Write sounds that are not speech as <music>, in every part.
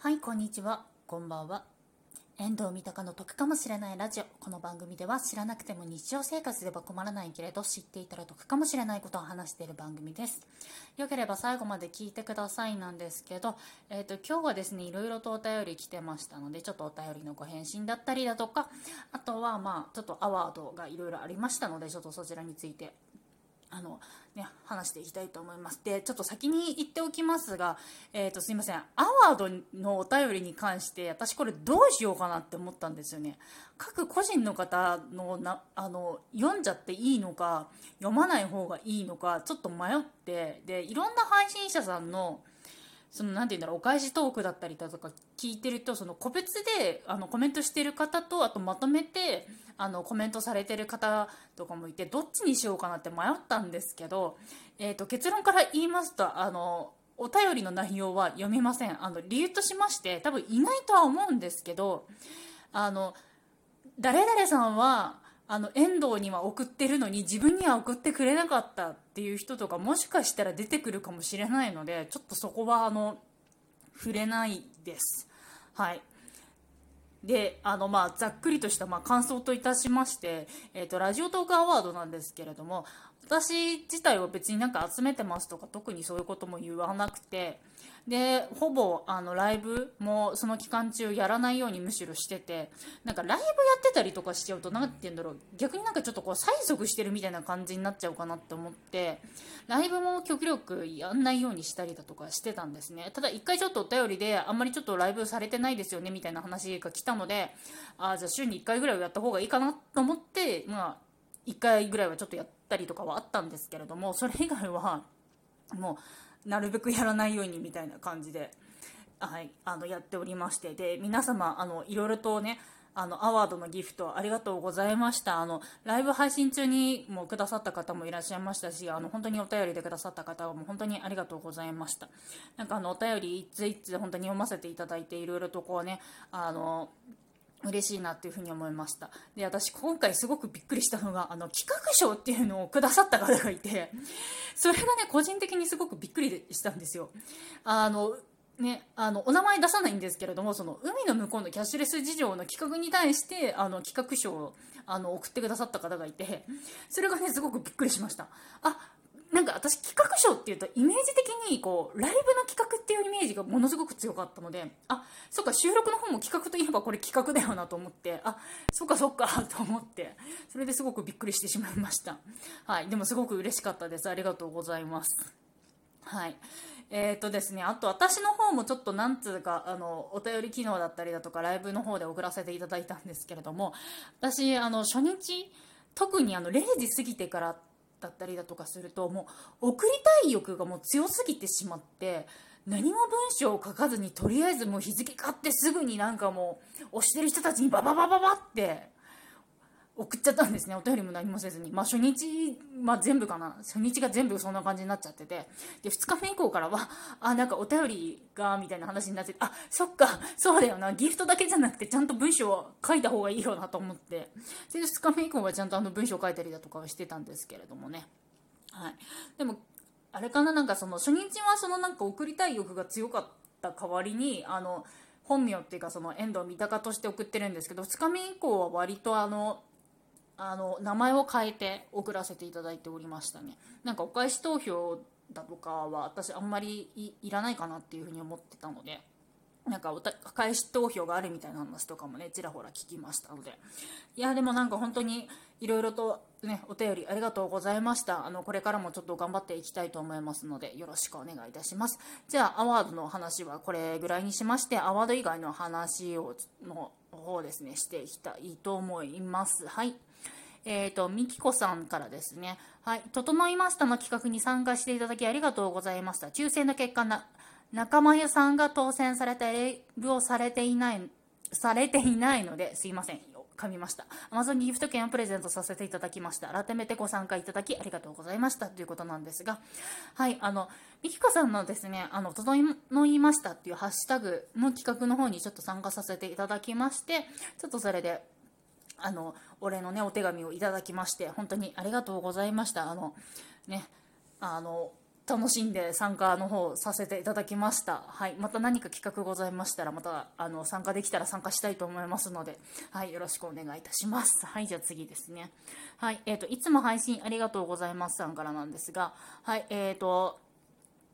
はい、こんにちは。こんばんは。遠藤三鷹の得かもしれないラジオ。この番組では知らなくても日常生活では困らないけれど知っていたら得かもしれないことを話している番組です。よければ最後まで聞いてくださいなんですけど、えっ、と、今日はですね、いろいろとお便り来てましたので、ちょっとお便りのご返信だったりだとか、あとはまあ、ちょっとアワードがいろいろありましたので、ちょっとそちらについてあのね、話していきたいと思います。で、ちょっと先に言っておきますが、えっ、と、すいません。アワードのお便りに関して、私これどうしようかなって思ったんですよね。各個人の方のな、あの、読んじゃっていいのか、読まない方がいいのか、ちょっと迷って、で、いろんな配信者さんの、そのなんて言うんだろうお返しトークだったりだとか聞いてるとその個別であのコメントしてる方とあとまとめてあのコメントされてる方とかもいてどっちにしようかなって迷ったんですけど、えー、と結論から言いますとあのお便りの内容は読めません。あの理由としまして多分いないとは思うんですけどあの誰々さんはあの遠藤には送ってるのに自分には送ってくれなかったっていう人とかもしかしたら出てくるかもしれないのでちょっとそこはあの触れないです。はいであのまあ、ざっくりとしたまあ感想といたしまして、えー、とラジオトークアワードなんですけれども私自体は別になんか集めてますとか特にそういうことも言わなくてでほぼあのライブもその期間中やらないようにむしろしててなんかライブやってたりとかしちゃうと何て言うんだろう逆になんかちょっとこう催促してるみたいな感じになっちゃうかなって思ってライブも極力やんないようにしたりだとかしてたんですね。ただ一回ちょっとお便りであんまりちょっとライブされてないですよねみたいな話が来たのであじゃあ週に1回ぐらいはやった方がいいかなと思ってまあ1回ぐらいはちょっとやったりとかはあったんですけれどもそれ以外はもうなるべくやらないようにみたいな感じで、はい、あのやっておりましてで皆様あのいろいろとねあのアワードのギフトありがとうございました。あのライブ配信中にもくださった方もいらっしゃいましたしあの本当にお便りでくださった方も本当にありがとうございました。なんかあのお便り一通一通本当に読ませていただいていろいろとこうねあの嬉しいなっていうふうに思いました。で私今回すごくびっくりしたのがあの企画書っていうのをくださった方がいてそれがね個人的にすごくびっくりしたんですよ。あのね、あのお名前出さないんですけれどもその海の向こうのキャッシュレス事情の企画に対してあの企画書をあの送ってくださった方がいてそれがねすごくびっくりしました。あなんか私企画書っていうとイメージ的にこうライブの企画っていうイメージがものすごく強かったのであそっか収録の方も企画といえばこれ企画だよなと思ってあそっかそっか <laughs> と思ってそれですごくびっくりしてしまいました。はいでもすごく嬉しかったです。ありがとうございます。はい。えーとですね、あと私の方もちょっとなんつうかあのお便り機能だったりだとかライブの方で送らせていただいたんですけれども私あの初日特にあの0時過ぎてからだったりだとかするともう送りたい欲がもう強すぎてしまって何も文章を書かずにとりあえずもう日付買ってすぐになんかもう押してる人たちにバババババって送っちゃったんですね。お便りも何もせずに。まあ初日、まあ、全部かな。初日が全部そんな感じになっちゃってて。で2日目以降からはあなんかお便りがみたいな話になっててあそっかそうだよな。ギフトだけじゃなくてちゃんと文章を書いた方がいいよなと思って。で2日目以降はちゃんとあの文章を書いたりだとかはしてたんですけれどもね。はい。でもあれかな？なんかその初日はそのなんか送りたい欲が強かった代わりにあの本名っていうかその遠藤三鷹として送ってるんですけど2日目以降は割とあのあの名前を変えて送らせていただいておりましたね。なんかお返し投票だとかは私あんまりいらないかなっていうふうに思ってたのでなんかお返し投票があるみたいな話とかもねちらほら聞きましたので。いやでもなんか本当にいろいろとねお便りありがとうございました。あのこれからもちょっと頑張っていきたいと思いますのでよろしくお願いいたします。じゃあアワードの話はこれぐらいにしましてアワード以外の話をの方ですねしていきたいと思います。はい。えーと、みきこさんからですね。はい。整いましたの企画に参加していただきありがとうございました。抽選の結果な、仲間由さんが当選されたレイブをされていない、されていないので、すいません。噛みました。Amazon ギフト券をプレゼントさせていただきました。改めてご参加いただきありがとうございました。ということなんですが、はい、あの、みきこさんのですね、あの、整いましたっていうハッシュタグの企画の方にちょっと参加させていただきまして、ちょっとそれで、あのお礼のねお手紙をいただきまして本当にありがとうございましたあのねあの楽しんで参加の方させていただきました。はい。また何か企画ございましたら、また、あの、参加できたら参加したいと思いますので、はい。よろしくお願いいたします。はい。じゃあ次ですね。はい。えっ、ー、と、いつも配信ありがとうございますさんからなんですが、はい。えっ、ー、と、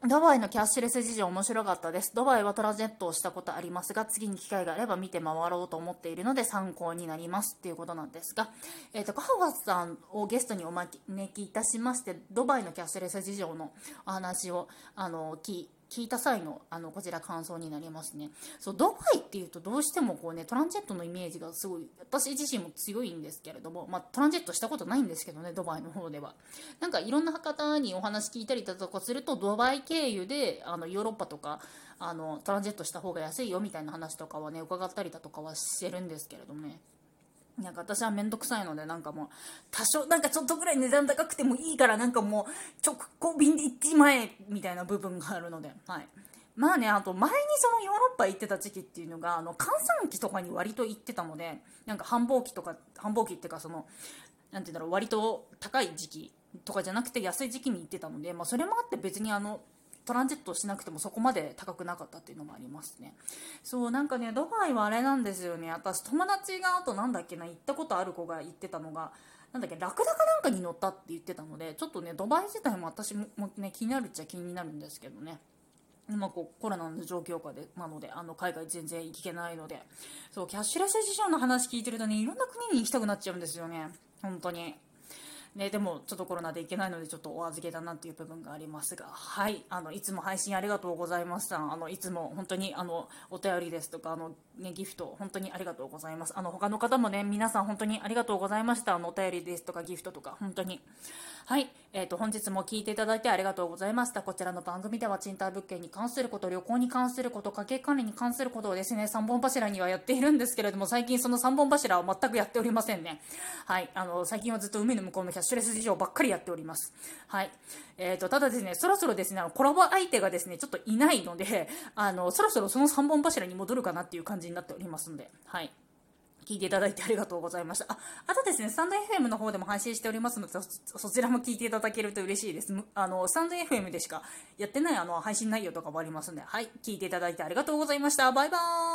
ドバイのキャッシュレス事情面白かったです。ドバイはトラジェットをしたことありますが、次に機会があれば見て回ろうと思っているので参考になりますっていうことなんですが、えっ、ー、と、カハワさんをゲストにお招きいたしまして、ドバイのキャッシュレス事情のお話を、あの、聞聞いた際のあのこちら感想になりますね。そうドバイっていうとどうしてもこうねトランジェットのイメージがすごい私自身も強いんですけれども、まあ、トランジェットしたことないんですけどねドバイの方では。なんかいろんな方にお話聞いたりだとかするとドバイ経由であのヨーロッパとかあのトランジェットした方が安いよみたいな話とかはね伺ったりだとかはしてるんですけれどもね。なんか私は面倒くさいので、なんかもう、多少、なんかちょっとぐらい値段高くてもいいから、なんかもう、直行便で行ってしまえ、みたいな部分があるので、<laughs> はい。まあね、あと前にそのヨーロッパ行ってた時期っていうのが、あの、換算期とかに割と行ってたので、なんか繁忙期とか、繁忙期っていうかその、なんて言うんだろう、割と高い時期とかじゃなくて安い時期に行ってたので、まあそれもあって別にあの、トランジットしなくてもそこまで高くなかったっていうのもありますね。そうなんかねドバイはあれなんですよね。私友達があとなんだっけな行ったことある子が言ってたのがなんだっけラクダかなんかに乗ったって言ってたのでちょっとねドバイ自体も私もね気になるっちゃ気になるんですけどね。今こうコロナの状況下でなのであの海外全然行けないので。そうキャッシュレス事情の話聞いてるとねいろんな国に行きたくなっちゃうんですよね。本当に。ね、でもちょっとコロナで行けないのでちょっとお預けだなっていう部分がありますが、はい、あのいつも配信ありがとうございました。あのいつも本当にあのお便りですとかあのねギフト本当にありがとうございます。あの他の方もね皆さん本当にありがとうございました。あのお便りですとかギフトとか本当にはい、えっ、ー、と本日も聞いていただいてありがとうございました。こちらの番組では賃貸物件に関すること、旅行に関すること、家計管理に関することをですね3本柱にはやっているんですけれども最近その3本柱は全くやっておりませんね。はい、あの最近はずっと海の向こうのシュレス事情ばっかりやっております。はい。えっ、ー、と、ただですね、そろそろですね、コラボ相手がですね、ちょっといないので、<laughs> あの、そろそろその3本柱に戻るかなっていう感じになっておりますので、はい。聞いていただいてありがとうございました。あ、あとですね、スタンド FM の方でも配信しておりますので、そちらも聞いていただけると嬉しいです。あの、スタンド FM でしかやってないあの配信内容とかもありますので、はい、聞いていただいてありがとうございました。バイバーイ